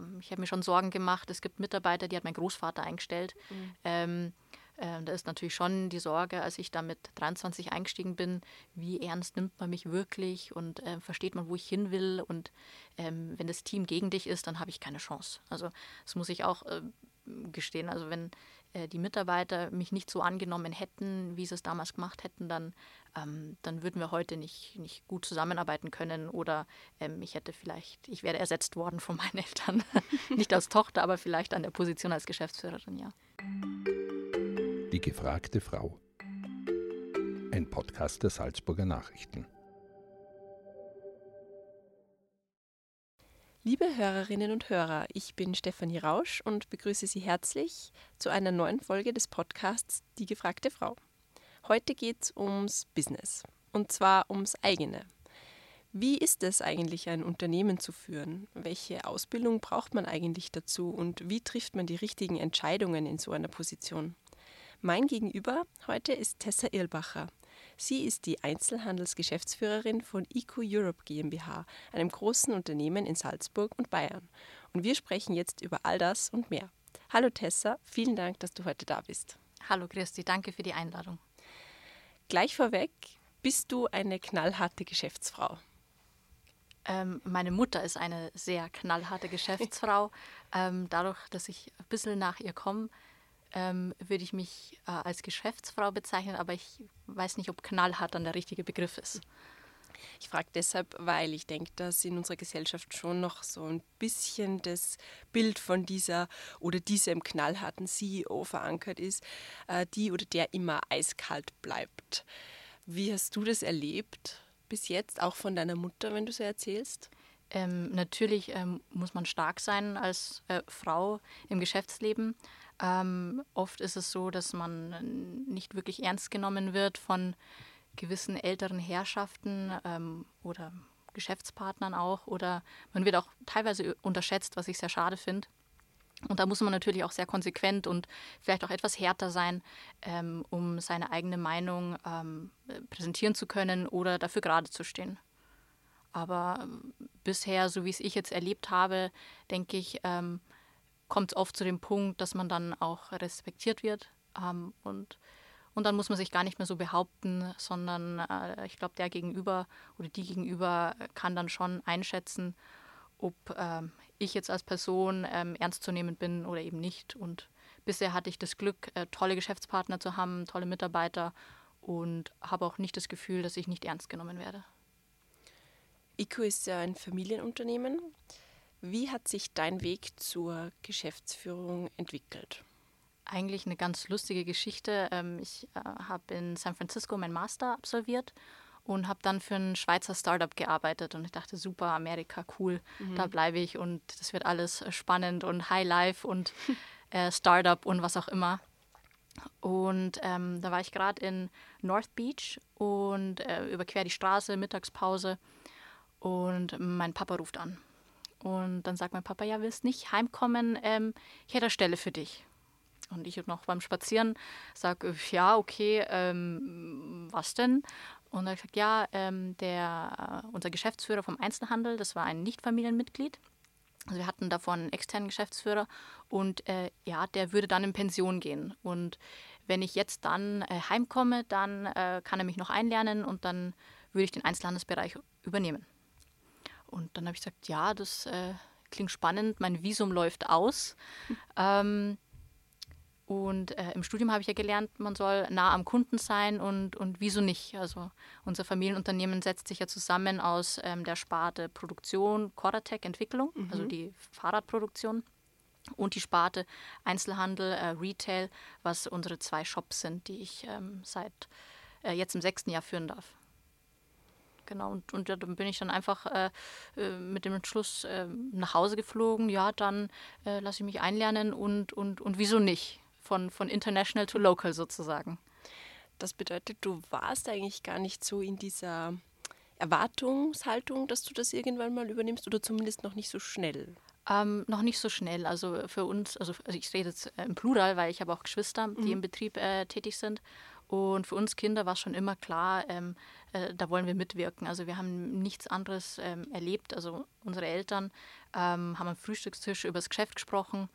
ähm, ich habe mir schon Sorgen gemacht. Es gibt Mitarbeiter, die hat mein Großvater eingestellt. Mhm. Ähm, äh, da ist natürlich schon die Sorge, als ich da mit 23 eingestiegen bin, wie ernst nimmt man mich wirklich und äh, versteht man, wo ich hin will. Und ähm, wenn das Team gegen dich ist, dann habe ich keine Chance. Also das muss ich auch äh, gestehen. Also wenn äh, die Mitarbeiter mich nicht so angenommen hätten, wie sie es damals gemacht hätten, dann, ähm, dann würden wir heute nicht, nicht gut zusammenarbeiten können oder ähm, ich hätte vielleicht, ich wäre ersetzt worden von meinen Eltern. nicht als Tochter, aber vielleicht an der Position als Geschäftsführerin, ja. Die gefragte Frau. Ein Podcast der Salzburger Nachrichten. Liebe Hörerinnen und Hörer, ich bin Stefanie Rausch und begrüße Sie herzlich zu einer neuen Folge des Podcasts Die gefragte Frau. Heute geht es ums Business und zwar ums eigene. Wie ist es eigentlich, ein Unternehmen zu führen? Welche Ausbildung braucht man eigentlich dazu und wie trifft man die richtigen Entscheidungen in so einer Position? Mein Gegenüber heute ist Tessa Irlbacher. Sie ist die Einzelhandelsgeschäftsführerin von IQ Europe GmbH, einem großen Unternehmen in Salzburg und Bayern. Und wir sprechen jetzt über all das und mehr. Hallo Tessa, vielen Dank, dass du heute da bist. Hallo Christi, danke für die Einladung. Gleich vorweg, bist du eine knallharte Geschäftsfrau? Ähm, meine Mutter ist eine sehr knallharte Geschäftsfrau. ähm, dadurch, dass ich ein bisschen nach ihr komme, ähm, würde ich mich äh, als Geschäftsfrau bezeichnen, aber ich weiß nicht, ob knallhart dann der richtige Begriff ist. Ich frage deshalb, weil ich denke, dass in unserer Gesellschaft schon noch so ein bisschen das Bild von dieser oder diesem knallharten CEO verankert ist, äh, die oder der immer eiskalt bleibt. Wie hast du das erlebt bis jetzt, auch von deiner Mutter, wenn du so erzählst? Ähm, natürlich ähm, muss man stark sein als äh, Frau im Geschäftsleben. Ähm, oft ist es so, dass man nicht wirklich ernst genommen wird von gewissen älteren Herrschaften ähm, oder Geschäftspartnern auch. Oder man wird auch teilweise unterschätzt, was ich sehr schade finde. Und da muss man natürlich auch sehr konsequent und vielleicht auch etwas härter sein, ähm, um seine eigene Meinung ähm, präsentieren zu können oder dafür gerade zu stehen. Aber ähm, bisher, so wie es ich jetzt erlebt habe, denke ich, ähm, kommt es oft zu dem Punkt, dass man dann auch respektiert wird. Ähm, und, und dann muss man sich gar nicht mehr so behaupten, sondern äh, ich glaube, der Gegenüber oder die Gegenüber kann dann schon einschätzen, ob äh, ich jetzt als Person ähm, ernst zu nehmen bin oder eben nicht. Und bisher hatte ich das Glück, äh, tolle Geschäftspartner zu haben, tolle Mitarbeiter und habe auch nicht das Gefühl, dass ich nicht ernst genommen werde. ICO ist ja ein Familienunternehmen. Wie hat sich dein Weg zur Geschäftsführung entwickelt? Eigentlich eine ganz lustige Geschichte. Ähm, ich äh, habe in San Francisco mein Master absolviert und habe dann für ein Schweizer Startup gearbeitet und ich dachte, super, Amerika, cool, mhm. da bleibe ich und das wird alles äh, spannend und High Life und äh, Startup und was auch immer. Und ähm, da war ich gerade in North Beach und äh, überquer die Straße, Mittagspause und mein Papa ruft an und dann sagt mein Papa, ja, willst nicht heimkommen? Ähm, ich hätte eine Stelle für dich. Und ich noch beim Spazieren sage, ja, okay, ähm, was denn? Und er sagt, ja, ähm, der, äh, unser Geschäftsführer vom Einzelhandel, das war ein Nichtfamilienmitglied. Also wir hatten davon einen externen Geschäftsführer und äh, ja, der würde dann in Pension gehen. Und wenn ich jetzt dann äh, heimkomme, dann äh, kann er mich noch einlernen und dann würde ich den Einzelhandelsbereich übernehmen. Und dann habe ich gesagt, ja, das äh, klingt spannend, mein Visum läuft aus. Ähm, und äh, im Studium habe ich ja gelernt, man soll nah am Kunden sein und, und wieso nicht. Also unser Familienunternehmen setzt sich ja zusammen aus ähm, der Sparte Produktion, Coratec Entwicklung, mhm. also die Fahrradproduktion und die Sparte Einzelhandel, äh, Retail, was unsere zwei Shops sind, die ich ähm, seit äh, jetzt im sechsten Jahr führen darf genau. Und, und ja, dann bin ich dann einfach äh, äh, mit dem Entschluss äh, nach Hause geflogen. Ja, dann äh, lasse ich mich einlernen und, und, und wieso nicht? Von, von international to local sozusagen. Das bedeutet, du warst eigentlich gar nicht so in dieser Erwartungshaltung, dass du das irgendwann mal übernimmst oder zumindest noch nicht so schnell? Ähm, noch nicht so schnell. Also für uns, also, also ich rede jetzt äh, im Plural, weil ich habe auch Geschwister, die mhm. im Betrieb äh, tätig sind. Und für uns Kinder war schon immer klar, ähm, äh, da wollen wir mitwirken. Also wir haben nichts anderes ähm, erlebt. Also unsere Eltern ähm, haben am Frühstückstisch über das Geschäft gesprochen.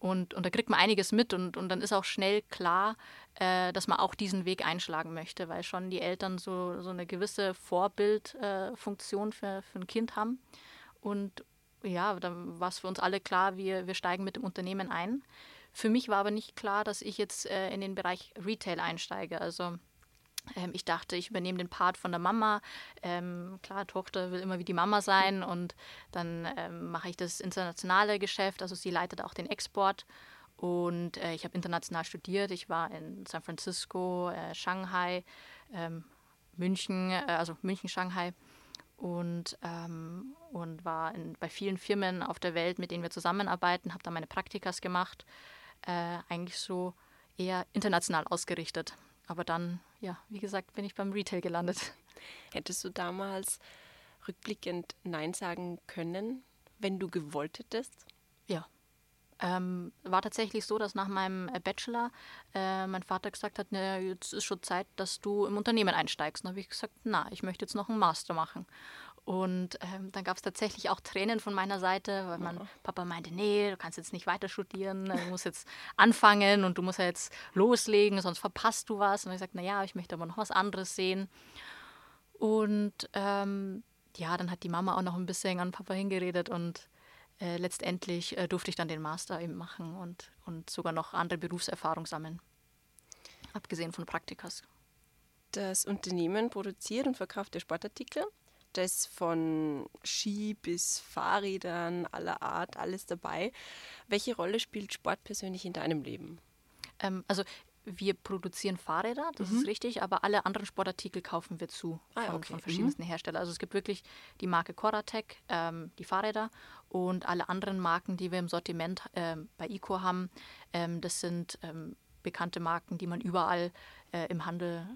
Und, und da kriegt man einiges mit und, und dann ist auch schnell klar, äh, dass man auch diesen Weg einschlagen möchte, weil schon die Eltern so, so eine gewisse Vorbildfunktion äh, für, für ein Kind haben. Und ja, dann war es für uns alle klar, wir, wir steigen mit dem Unternehmen ein. Für mich war aber nicht klar, dass ich jetzt äh, in den Bereich Retail einsteige. Also ähm, ich dachte, ich übernehme den Part von der Mama. Ähm, klar, Tochter will immer wie die Mama sein und dann ähm, mache ich das internationale Geschäft. Also sie leitet auch den Export. Und äh, ich habe international studiert. Ich war in San Francisco, äh, Shanghai, ähm, München, äh, also München, Shanghai und, ähm, und war in, bei vielen Firmen auf der Welt, mit denen wir zusammenarbeiten, habe da meine Praktikas gemacht äh, eigentlich so eher international ausgerichtet. Aber dann, ja, wie gesagt, bin ich beim Retail gelandet. Hättest du damals rückblickend Nein sagen können, wenn du gewollt hättest? Ja. Ähm, war tatsächlich so, dass nach meinem äh, Bachelor äh, mein Vater gesagt hat, ne, jetzt ist schon Zeit, dass du im Unternehmen einsteigst. Dann habe ich gesagt, na, ich möchte jetzt noch einen Master machen. Und ähm, dann gab es tatsächlich auch Tränen von meiner Seite, weil mein Papa meinte, nee, du kannst jetzt nicht weiter studieren, du musst jetzt anfangen und du musst ja jetzt loslegen, sonst verpasst du was. Und ich sagte, naja, ich möchte aber noch was anderes sehen. Und ähm, ja, dann hat die Mama auch noch ein bisschen an Papa hingeredet und äh, letztendlich äh, durfte ich dann den Master eben machen und, und sogar noch andere Berufserfahrung sammeln, abgesehen von Praktikas. Das Unternehmen produziert und verkauft ja Sportartikel das von Ski bis Fahrrädern aller Art, alles dabei. Welche Rolle spielt Sport persönlich in deinem Leben? Ähm, also wir produzieren Fahrräder, das mhm. ist richtig, aber alle anderen Sportartikel kaufen wir zu ah, von, okay. von, verschiedensten mhm. Herstellern. Also es gibt wirklich die Marke Coratec, ähm, die Fahrräder und alle anderen Marken, die wir im Sortiment ähm, bei ICO haben, ähm, das sind ähm, bekannte Marken, die man überall äh, im Handel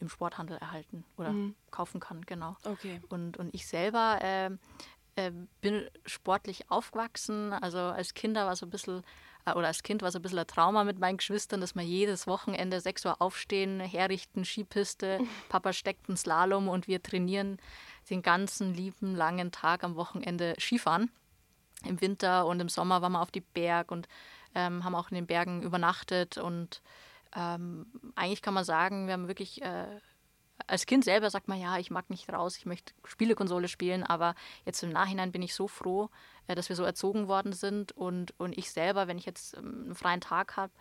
im Sporthandel erhalten oder mhm. kaufen kann, genau. Okay. Und, und ich selber äh, äh, bin sportlich aufgewachsen. Also als Kinder war so ein bisschen, äh, oder als Kind war so ein bisschen ein Trauma mit meinen Geschwistern, dass wir jedes Wochenende 6 Uhr aufstehen, herrichten, Skipiste, Papa steckt einen Slalom und wir trainieren den ganzen lieben langen Tag am Wochenende Skifahren. Im Winter und im Sommer waren wir auf die Berg und ähm, haben auch in den Bergen übernachtet und ähm, eigentlich kann man sagen, wir haben wirklich, äh, als Kind selber sagt man, ja, ich mag nicht raus, ich möchte Spielekonsole spielen, aber jetzt im Nachhinein bin ich so froh, äh, dass wir so erzogen worden sind und, und ich selber, wenn ich jetzt ähm, einen freien Tag habe,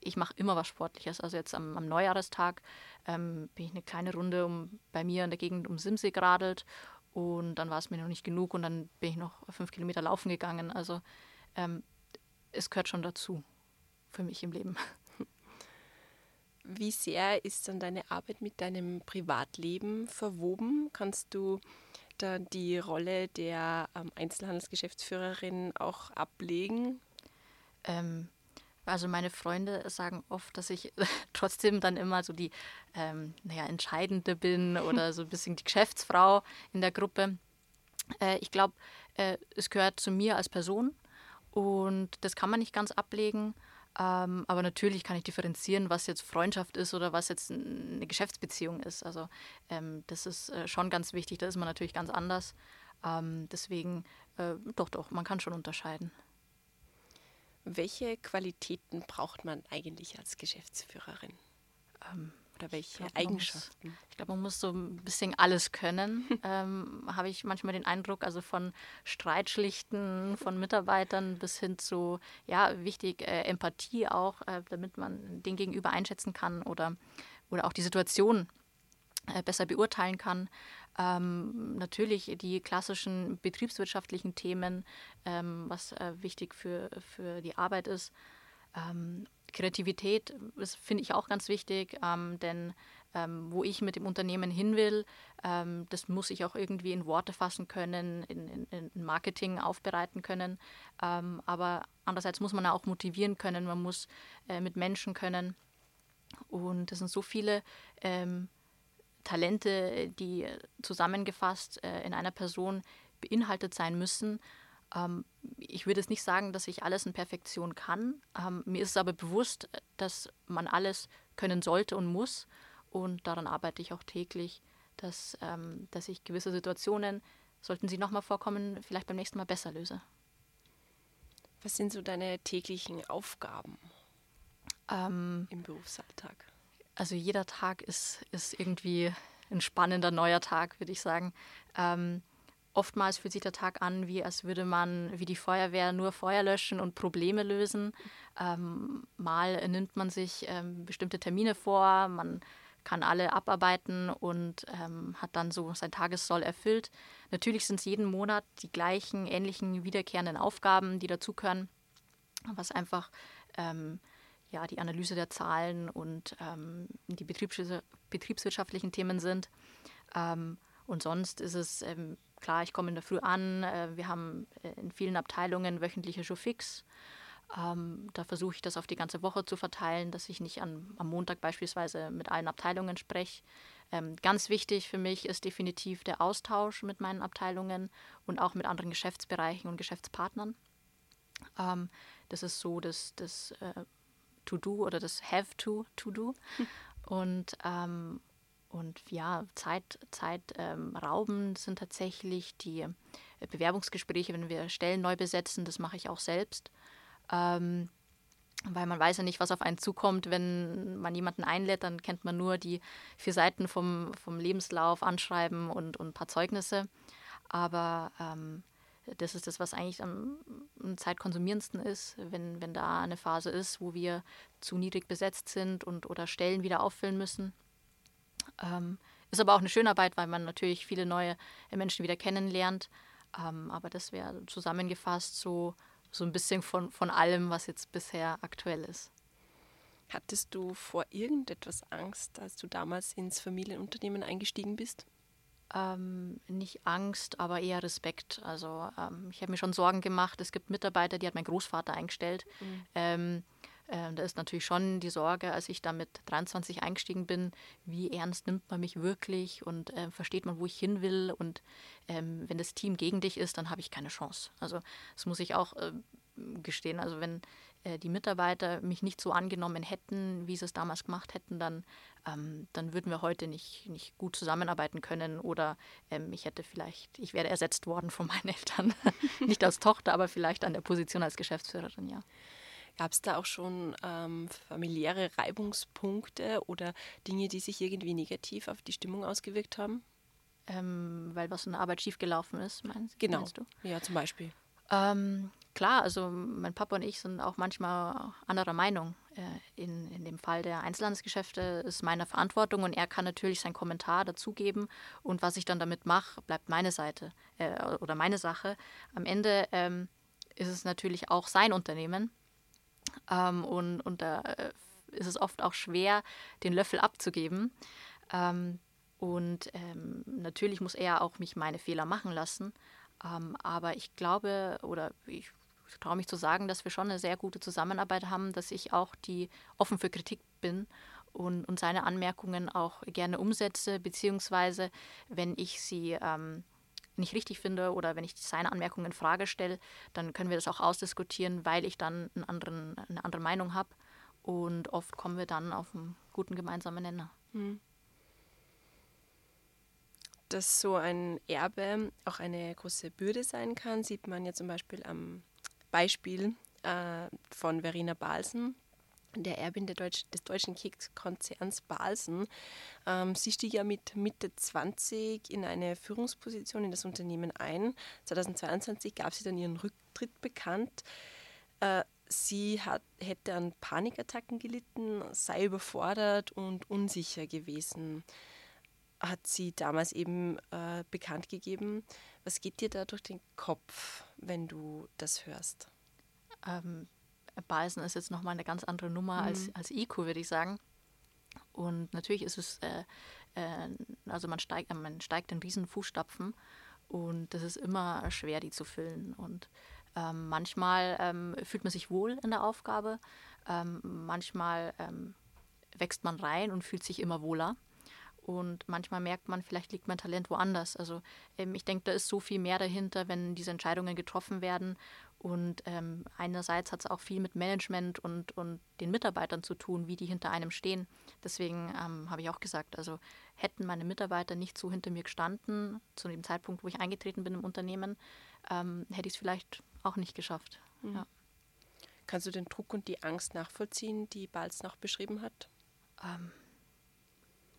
ich mache immer was Sportliches. Also jetzt am, am Neujahrestag ähm, bin ich eine kleine Runde um, bei mir in der Gegend um Simsee geradelt und dann war es mir noch nicht genug und dann bin ich noch fünf Kilometer laufen gegangen. Also ähm, es gehört schon dazu für mich im Leben. Wie sehr ist dann deine Arbeit mit deinem Privatleben verwoben? Kannst du da die Rolle der ähm, Einzelhandelsgeschäftsführerin auch ablegen? Ähm, also meine Freunde sagen oft, dass ich trotzdem dann immer so die ähm, naja, Entscheidende bin oder so ein bisschen die Geschäftsfrau in der Gruppe. Äh, ich glaube, äh, es gehört zu mir als Person und das kann man nicht ganz ablegen. Ähm, aber natürlich kann ich differenzieren, was jetzt Freundschaft ist oder was jetzt eine Geschäftsbeziehung ist. Also ähm, das ist äh, schon ganz wichtig. Da ist man natürlich ganz anders. Ähm, deswegen, äh, doch, doch, man kann schon unterscheiden. Welche Qualitäten braucht man eigentlich als Geschäftsführerin? Ähm, oder welche ich glaub, Eigenschaften? Muss, ich glaube, man muss so ein bisschen alles können, ähm, habe ich manchmal den Eindruck. Also von Streitschlichten von Mitarbeitern bis hin zu, ja, wichtig, äh, Empathie auch, äh, damit man den Gegenüber einschätzen kann oder, oder auch die Situation äh, besser beurteilen kann. Ähm, natürlich die klassischen betriebswirtschaftlichen Themen, ähm, was äh, wichtig für, für die Arbeit ist. Kreativität finde ich auch ganz wichtig, ähm, denn ähm, wo ich mit dem Unternehmen hin will, ähm, das muss ich auch irgendwie in Worte fassen können, in, in, in Marketing aufbereiten können. Ähm, aber andererseits muss man auch motivieren können, man muss äh, mit Menschen können. Und es sind so viele ähm, Talente, die zusammengefasst äh, in einer Person beinhaltet sein müssen. Ähm, ich würde es nicht sagen, dass ich alles in Perfektion kann. Ähm, mir ist es aber bewusst, dass man alles können sollte und muss. und daran arbeite ich auch täglich, dass, ähm, dass ich gewisse Situationen, sollten sie nochmal vorkommen, vielleicht beim nächsten Mal besser löse. Was sind so deine täglichen Aufgaben ähm, im Berufsalltag? Also jeder Tag ist, ist irgendwie ein spannender neuer Tag, würde ich sagen. Ähm, oftmals fühlt sich der Tag an, wie als würde man wie die Feuerwehr nur Feuer löschen und Probleme lösen. Ähm, mal nimmt man sich ähm, bestimmte Termine vor, man kann alle abarbeiten und ähm, hat dann so sein Tagessoll erfüllt. Natürlich sind es jeden Monat die gleichen, ähnlichen, wiederkehrenden Aufgaben, die dazugehören, was einfach ähm, ja, die Analyse der Zahlen und ähm, die betriebswirtschaftlichen Themen sind. Ähm, und sonst ist es klar, ich komme in der Früh an. Äh, wir haben äh, in vielen Abteilungen wöchentliche Showfix. Ähm, da versuche ich das auf die ganze Woche zu verteilen, dass ich nicht an, am Montag beispielsweise mit allen Abteilungen spreche. Ähm, ganz wichtig für mich ist definitiv der Austausch mit meinen Abteilungen und auch mit anderen Geschäftsbereichen und Geschäftspartnern. Ähm, das ist so das, das äh, To-Do oder das Have-to To-Do. Hm. Und, ähm, und ja, Zeit, Zeit ähm, sind tatsächlich die äh, Bewerbungsgespräche, wenn wir Stellen neu besetzen. Das mache ich auch selbst. Ähm, weil man weiß ja nicht, was auf einen zukommt. Wenn man jemanden einlädt, dann kennt man nur die vier Seiten vom, vom Lebenslauf, Anschreiben und, und ein paar Zeugnisse. Aber ähm, das ist das, was eigentlich am, am zeitkonsumierendsten ist, wenn, wenn da eine Phase ist, wo wir zu niedrig besetzt sind und oder Stellen wieder auffüllen müssen. Ähm, ist aber auch eine schöne Arbeit, weil man natürlich viele neue Menschen wieder kennenlernt. Ähm, aber das wäre zusammengefasst so so ein bisschen von, von allem, was jetzt bisher aktuell ist. Hattest du vor irgendetwas Angst, als du damals ins Familienunternehmen eingestiegen bist? Ähm, nicht Angst, aber eher Respekt. Also ähm, ich habe mir schon Sorgen gemacht. Es gibt Mitarbeiter, die hat mein Großvater eingestellt. Mhm. Ähm, äh, da ist natürlich schon die Sorge, als ich da mit 23 eingestiegen bin, wie ernst nimmt man mich wirklich und äh, versteht man, wo ich hin will. Und ähm, wenn das Team gegen dich ist, dann habe ich keine Chance. Also das muss ich auch äh, gestehen. Also wenn äh, die Mitarbeiter mich nicht so angenommen hätten, wie sie es damals gemacht hätten, dann, ähm, dann würden wir heute nicht, nicht gut zusammenarbeiten können oder ähm, ich hätte vielleicht, ich wäre ersetzt worden von meinen Eltern. nicht als Tochter, aber vielleicht an der Position als Geschäftsführerin, ja. Gab es da auch schon ähm, familiäre Reibungspunkte oder Dinge, die sich irgendwie negativ auf die Stimmung ausgewirkt haben? Ähm, weil was in der Arbeit schiefgelaufen ist, meinst, genau. meinst du? Ja, zum Beispiel. Ähm, klar, also mein Papa und ich sind auch manchmal anderer Meinung. Äh, in, in dem Fall der Einzelhandelsgeschäfte ist meine Verantwortung und er kann natürlich seinen Kommentar dazugeben und was ich dann damit mache, bleibt meine Seite äh, oder meine Sache. Am Ende ähm, ist es natürlich auch sein Unternehmen ähm, und, und da äh, ist es oft auch schwer, den Löffel abzugeben. Ähm, und ähm, natürlich muss er auch mich meine Fehler machen lassen. Ähm, aber ich glaube oder ich traue mich zu sagen, dass wir schon eine sehr gute Zusammenarbeit haben, dass ich auch die offen für Kritik bin und, und seine Anmerkungen auch gerne umsetze, beziehungsweise wenn ich sie ähm, nicht richtig finde oder wenn ich seine Anmerkungen in Frage stelle, dann können wir das auch ausdiskutieren, weil ich dann anderen, eine andere Meinung habe. Und oft kommen wir dann auf einen guten gemeinsamen Nenner. Hm. Dass so ein Erbe auch eine große Bürde sein kann, sieht man ja zum Beispiel am Beispiel äh, von Verena Balsen, der Erbin der Deutsch, des deutschen Kekskonzerns Balsen. Ähm, sie stieg ja mit Mitte 20 in eine Führungsposition in das Unternehmen ein. 2022 gab sie dann ihren Rücktritt bekannt. Äh, sie hat, hätte an Panikattacken gelitten, sei überfordert und unsicher gewesen, hat sie damals eben äh, bekannt gegeben. Was geht dir da durch den Kopf, wenn du das hörst? Ähm, Balsen ist jetzt nochmal eine ganz andere Nummer mhm. als, als IQ, würde ich sagen. Und natürlich ist es, äh, äh, also man steigt, man steigt in riesen Fußstapfen und das ist immer schwer, die zu füllen. Und ähm, manchmal ähm, fühlt man sich wohl in der Aufgabe, ähm, manchmal ähm, wächst man rein und fühlt sich immer wohler. Und manchmal merkt man, vielleicht liegt mein Talent woanders. Also ähm, ich denke, da ist so viel mehr dahinter, wenn diese Entscheidungen getroffen werden Und ähm, einerseits hat es auch viel mit Management und, und den Mitarbeitern zu tun, wie die hinter einem stehen. Deswegen ähm, habe ich auch gesagt, also hätten meine Mitarbeiter nicht so hinter mir gestanden, zu dem Zeitpunkt, wo ich eingetreten bin im Unternehmen, ähm, hätte ich es vielleicht auch nicht geschafft. Mhm. Ja. Kannst du den Druck und die Angst nachvollziehen, die Balz noch beschrieben hat? Ähm,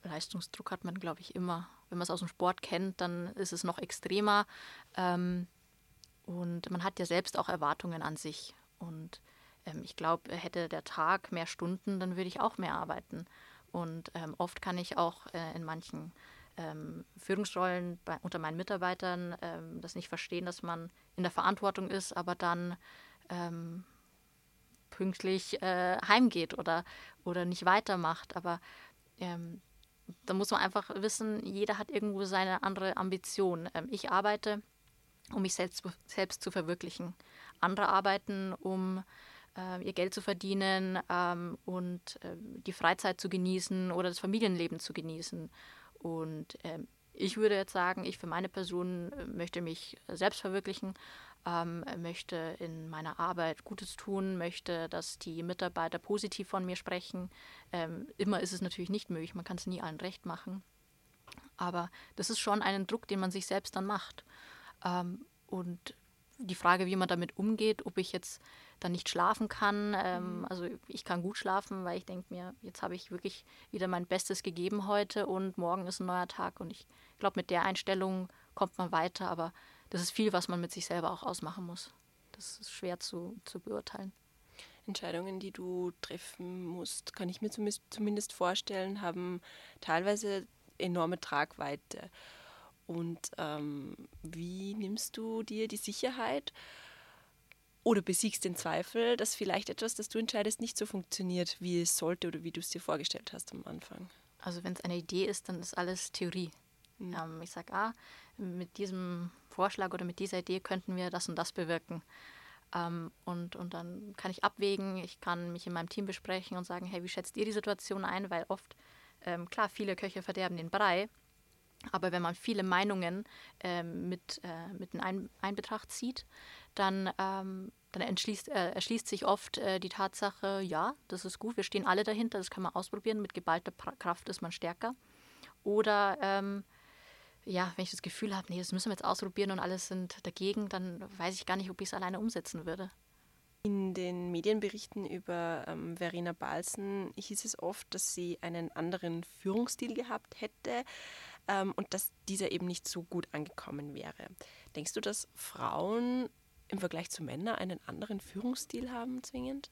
Leistungsdruck hat man, glaube ich, immer. Wenn man es aus dem Sport kennt, dann ist es noch extremer. Ähm, und man hat ja selbst auch Erwartungen an sich. Und ähm, ich glaube, hätte der Tag mehr Stunden, dann würde ich auch mehr arbeiten. Und ähm, oft kann ich auch äh, in manchen ähm, Führungsrollen bei, unter meinen Mitarbeitern ähm, das nicht verstehen, dass man in der Verantwortung ist, aber dann ähm, pünktlich äh, heimgeht oder, oder nicht weitermacht. Aber ähm, da muss man einfach wissen, jeder hat irgendwo seine andere Ambition. ich arbeite um mich selbst, selbst zu verwirklichen. Andere arbeiten, um äh, ihr Geld zu verdienen ähm, und äh, die Freizeit zu genießen oder das Familienleben zu genießen. Und äh, ich würde jetzt sagen, ich für meine Person äh, möchte mich selbst verwirklichen, ähm, möchte in meiner Arbeit Gutes tun, möchte, dass die Mitarbeiter positiv von mir sprechen. Ähm, immer ist es natürlich nicht möglich, man kann es nie allen recht machen. Aber das ist schon ein Druck, den man sich selbst dann macht. Ähm, und die Frage, wie man damit umgeht, ob ich jetzt dann nicht schlafen kann. Ähm, mhm. also ich kann gut schlafen, weil ich denke mir, jetzt habe ich wirklich wieder mein Bestes gegeben heute und morgen ist ein neuer Tag. Und ich glaube, mit der Einstellung kommt man weiter, aber das ist viel, was man mit sich selber auch ausmachen muss. Das ist schwer zu, zu beurteilen. Entscheidungen, die du treffen musst, kann ich mir zumindest vorstellen, haben teilweise enorme Tragweite. Und ähm, wie nimmst du dir die Sicherheit oder besiegst den Zweifel, dass vielleicht etwas, das du entscheidest, nicht so funktioniert, wie es sollte oder wie du es dir vorgestellt hast am Anfang? Also wenn es eine Idee ist, dann ist alles Theorie. Mhm. Ähm, ich sage, ah, mit diesem Vorschlag oder mit dieser Idee könnten wir das und das bewirken. Ähm, und, und dann kann ich abwägen, ich kann mich in meinem Team besprechen und sagen, hey, wie schätzt ihr die Situation ein? Weil oft, ähm, klar, viele Köche verderben den Brei, aber wenn man viele Meinungen äh, mit, äh, mit in ein, Einbetracht zieht, dann, ähm, dann entschließt, äh, erschließt sich oft äh, die Tatsache, ja, das ist gut, wir stehen alle dahinter, das kann man ausprobieren, mit geballter Kraft ist man stärker. Oder ähm, ja, wenn ich das Gefühl habe, nee, das müssen wir jetzt ausprobieren und alle sind dagegen, dann weiß ich gar nicht, ob ich es alleine umsetzen würde. In den Medienberichten über ähm, Verena Balsen hieß es oft, dass sie einen anderen Führungsstil gehabt hätte ähm, und dass dieser eben nicht so gut angekommen wäre. Denkst du, dass Frauen im Vergleich zu Männern einen anderen Führungsstil haben zwingend?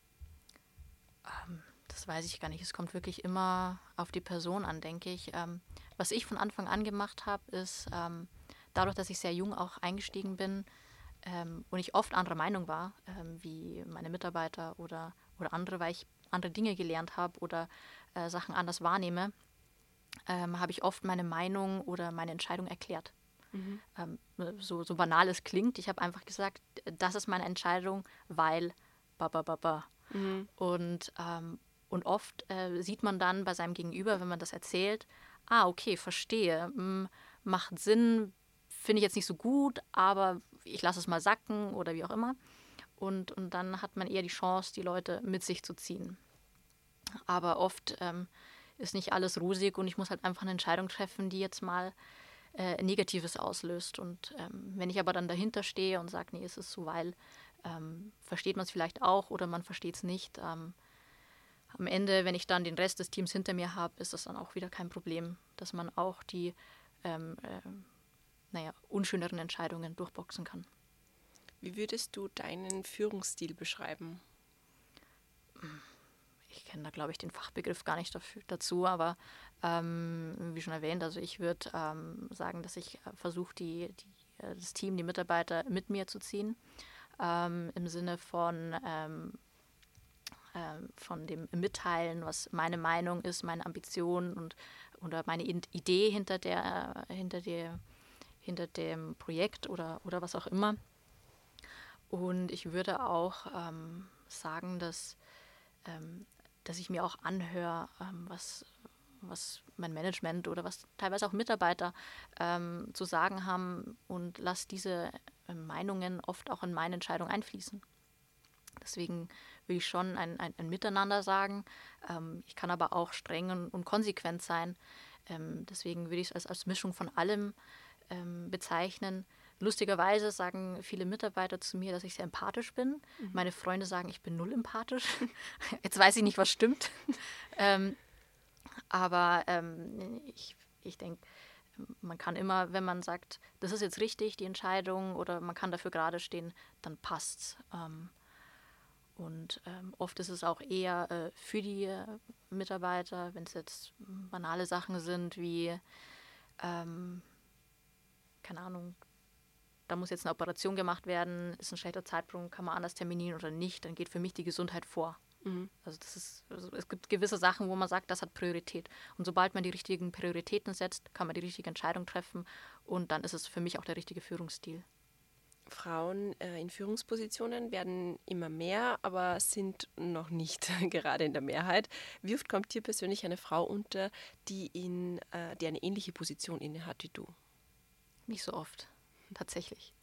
Ähm, das weiß ich gar nicht. Es kommt wirklich immer auf die Person an, denke ich. Ähm, was ich von Anfang an gemacht habe, ist, ähm, dadurch, dass ich sehr jung auch eingestiegen bin ähm, und ich oft anderer Meinung war, ähm, wie meine Mitarbeiter oder, oder andere, weil ich andere Dinge gelernt habe oder äh, Sachen anders wahrnehme, ähm, habe ich oft meine Meinung oder meine Entscheidung erklärt. Mhm. Ähm, so, so banal es klingt, ich habe einfach gesagt, das ist meine Entscheidung, weil ba ba ba ba. Mhm. Und, ähm, und oft äh, sieht man dann bei seinem Gegenüber, wenn man das erzählt, ah, okay, verstehe, hm, macht Sinn, finde ich jetzt nicht so gut, aber ich lasse es mal sacken oder wie auch immer. Und, und dann hat man eher die Chance, die Leute mit sich zu ziehen. Aber oft ähm, ist nicht alles rosig und ich muss halt einfach eine Entscheidung treffen, die jetzt mal äh, Negatives auslöst. Und ähm, wenn ich aber dann dahinter stehe und sage, nee, es ist so, weil, ähm, versteht man es vielleicht auch oder man versteht es nicht. Ähm, am Ende, wenn ich dann den Rest des Teams hinter mir habe, ist das dann auch wieder kein Problem, dass man auch die ähm, äh, naja, unschöneren Entscheidungen durchboxen kann. Wie würdest du deinen Führungsstil beschreiben? Ich kenne da, glaube ich, den Fachbegriff gar nicht dafür, dazu, aber ähm, wie schon erwähnt, also ich würde ähm, sagen, dass ich äh, versuche, die, die, äh, das Team, die Mitarbeiter mit mir zu ziehen, ähm, im Sinne von, äh, von dem Mitteilen, was meine Meinung ist, meine Ambition und oder meine Idee hinter der, hinter der, hinter dem Projekt oder, oder was auch immer. Und ich würde auch ähm, sagen, dass ähm, dass ich mir auch anhöre, ähm, was, was mein Management oder was teilweise auch Mitarbeiter ähm, zu sagen haben und lass diese äh, Meinungen oft auch in meine Entscheidung einfließen. Deswegen will ich schon ein, ein, ein Miteinander sagen. Ähm, ich kann aber auch streng und, und konsequent sein. Ähm, deswegen würde ich es als, als Mischung von allem ähm, bezeichnen. Lustigerweise sagen viele Mitarbeiter zu mir, dass ich sehr empathisch bin. Mhm. Meine Freunde sagen, ich bin null empathisch. Jetzt weiß ich nicht, was stimmt. ähm, aber ähm, ich, ich denke, man kann immer, wenn man sagt, das ist jetzt richtig, die Entscheidung, oder man kann dafür gerade stehen, dann passt's. Ähm, und ähm, oft ist es auch eher äh, für die äh, Mitarbeiter, wenn es jetzt banale Sachen sind wie, ähm, keine Ahnung, da muss jetzt eine Operation gemacht werden, ist ein schlechter Zeitpunkt, kann man anders terminieren oder nicht, dann geht für mich die Gesundheit vor. Mhm. Also das ist, also es gibt gewisse Sachen, wo man sagt, das hat Priorität. Und sobald man die richtigen Prioritäten setzt, kann man die richtige Entscheidung treffen und dann ist es für mich auch der richtige Führungsstil. Frauen äh, in Führungspositionen werden immer mehr, aber sind noch nicht gerade in der Mehrheit. Wie oft kommt dir persönlich eine Frau unter, die, in, äh, die eine ähnliche Position innehat wie du? Nicht so oft, tatsächlich.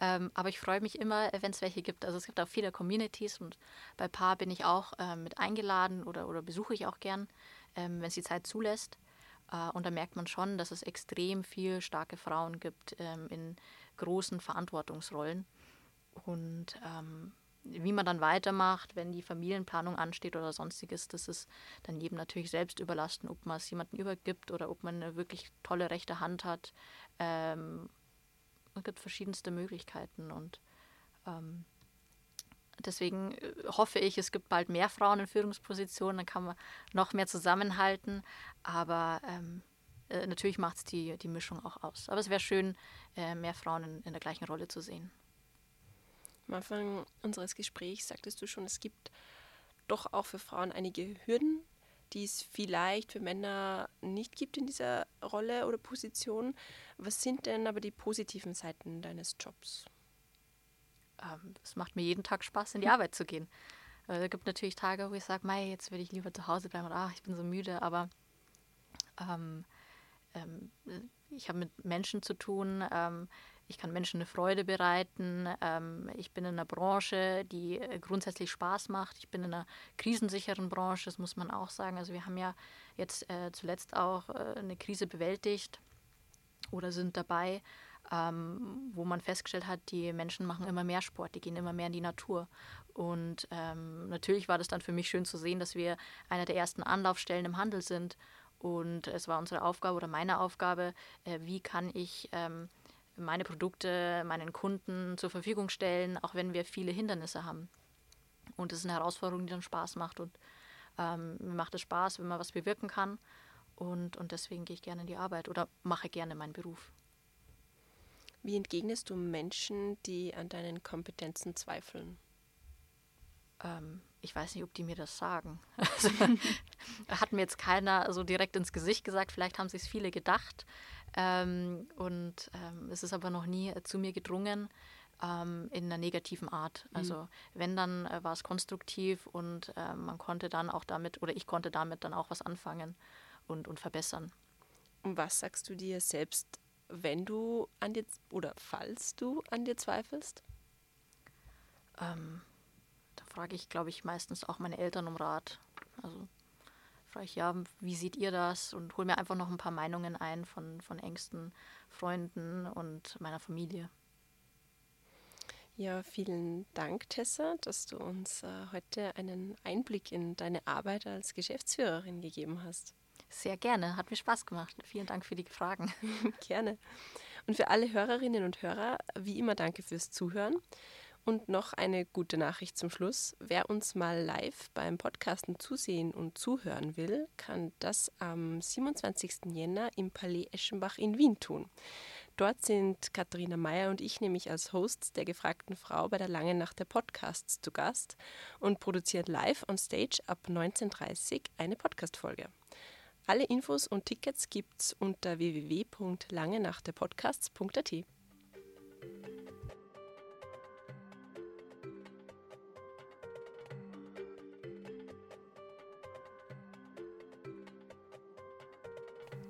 Ähm, aber ich freue mich immer, wenn es welche gibt. Also es gibt auch viele Communities und bei Paar bin ich auch äh, mit eingeladen oder, oder besuche ich auch gern, ähm, wenn es die Zeit zulässt. Äh, und da merkt man schon, dass es extrem viel starke Frauen gibt ähm, in großen Verantwortungsrollen. Und ähm, wie man dann weitermacht, wenn die Familienplanung ansteht oder sonstiges, das ist dann jedem natürlich selbst überlassen, ob man es jemandem übergibt oder ob man eine wirklich tolle rechte Hand hat. Es gibt verschiedenste Möglichkeiten und ähm, deswegen äh, hoffe ich, es gibt bald mehr Frauen in Führungspositionen, dann kann man noch mehr zusammenhalten. Aber ähm, äh, natürlich macht es die, die Mischung auch aus. Aber es wäre schön, äh, mehr Frauen in, in der gleichen Rolle zu sehen. Am Anfang unseres Gesprächs sagtest du schon, es gibt doch auch für Frauen einige Hürden, die es vielleicht für Männer nicht gibt in dieser Rolle oder Position. Was sind denn aber die positiven Seiten deines Jobs? Ähm, es macht mir jeden Tag Spaß, in die Arbeit zu gehen. Äh, es gibt natürlich Tage, wo ich sage, Mei, jetzt würde ich lieber zu Hause bleiben oder ach, ich bin so müde, aber ähm, ähm, ich habe mit Menschen zu tun, ähm, ich kann Menschen eine Freude bereiten. Ähm, ich bin in einer Branche, die äh, grundsätzlich Spaß macht. Ich bin in einer krisensicheren Branche, das muss man auch sagen. Also wir haben ja jetzt äh, zuletzt auch äh, eine Krise bewältigt oder sind dabei, ähm, wo man festgestellt hat, die Menschen machen immer mehr Sport, die gehen immer mehr in die Natur. Und ähm, natürlich war das dann für mich schön zu sehen, dass wir einer der ersten Anlaufstellen im Handel sind. Und es war unsere Aufgabe oder meine Aufgabe, äh, wie kann ich ähm, meine Produkte meinen Kunden zur Verfügung stellen, auch wenn wir viele Hindernisse haben. Und es ist eine Herausforderung, die dann Spaß macht. Und ähm, mir macht es Spaß, wenn man was bewirken kann. Und, und deswegen gehe ich gerne in die Arbeit oder mache gerne meinen Beruf. Wie entgegnest du Menschen, die an deinen Kompetenzen zweifeln? Ähm, ich weiß nicht, ob die mir das sagen. Also, hat mir jetzt keiner so direkt ins Gesicht gesagt. Vielleicht haben sich es viele gedacht. Ähm, und ähm, es ist aber noch nie äh, zu mir gedrungen ähm, in einer negativen Art. Mhm. Also wenn, dann äh, war es konstruktiv und äh, man konnte dann auch damit, oder ich konnte damit dann auch was anfangen und, und verbessern. Und was sagst du dir selbst, wenn du an dir, oder falls du an dir zweifelst? Ähm, frage ich, glaube ich, meistens auch meine Eltern um Rat. Also frage ich, ja, wie seht ihr das? Und hole mir einfach noch ein paar Meinungen ein von, von engsten Freunden und meiner Familie. Ja, vielen Dank, Tessa, dass du uns äh, heute einen Einblick in deine Arbeit als Geschäftsführerin gegeben hast. Sehr gerne, hat mir Spaß gemacht. Vielen Dank für die Fragen. gerne. Und für alle Hörerinnen und Hörer, wie immer, danke fürs Zuhören. Und noch eine gute Nachricht zum Schluss. Wer uns mal live beim Podcasten zusehen und zuhören will, kann das am 27. Jänner im Palais Eschenbach in Wien tun. Dort sind Katharina Meyer und ich nämlich als Hosts der gefragten Frau bei der Langen Nacht der Podcasts zu Gast und produzieren live on stage ab 19.30 Uhr eine Podcast-Folge. Alle Infos und Tickets gibt's unter www.langenachtderpodcasts.at.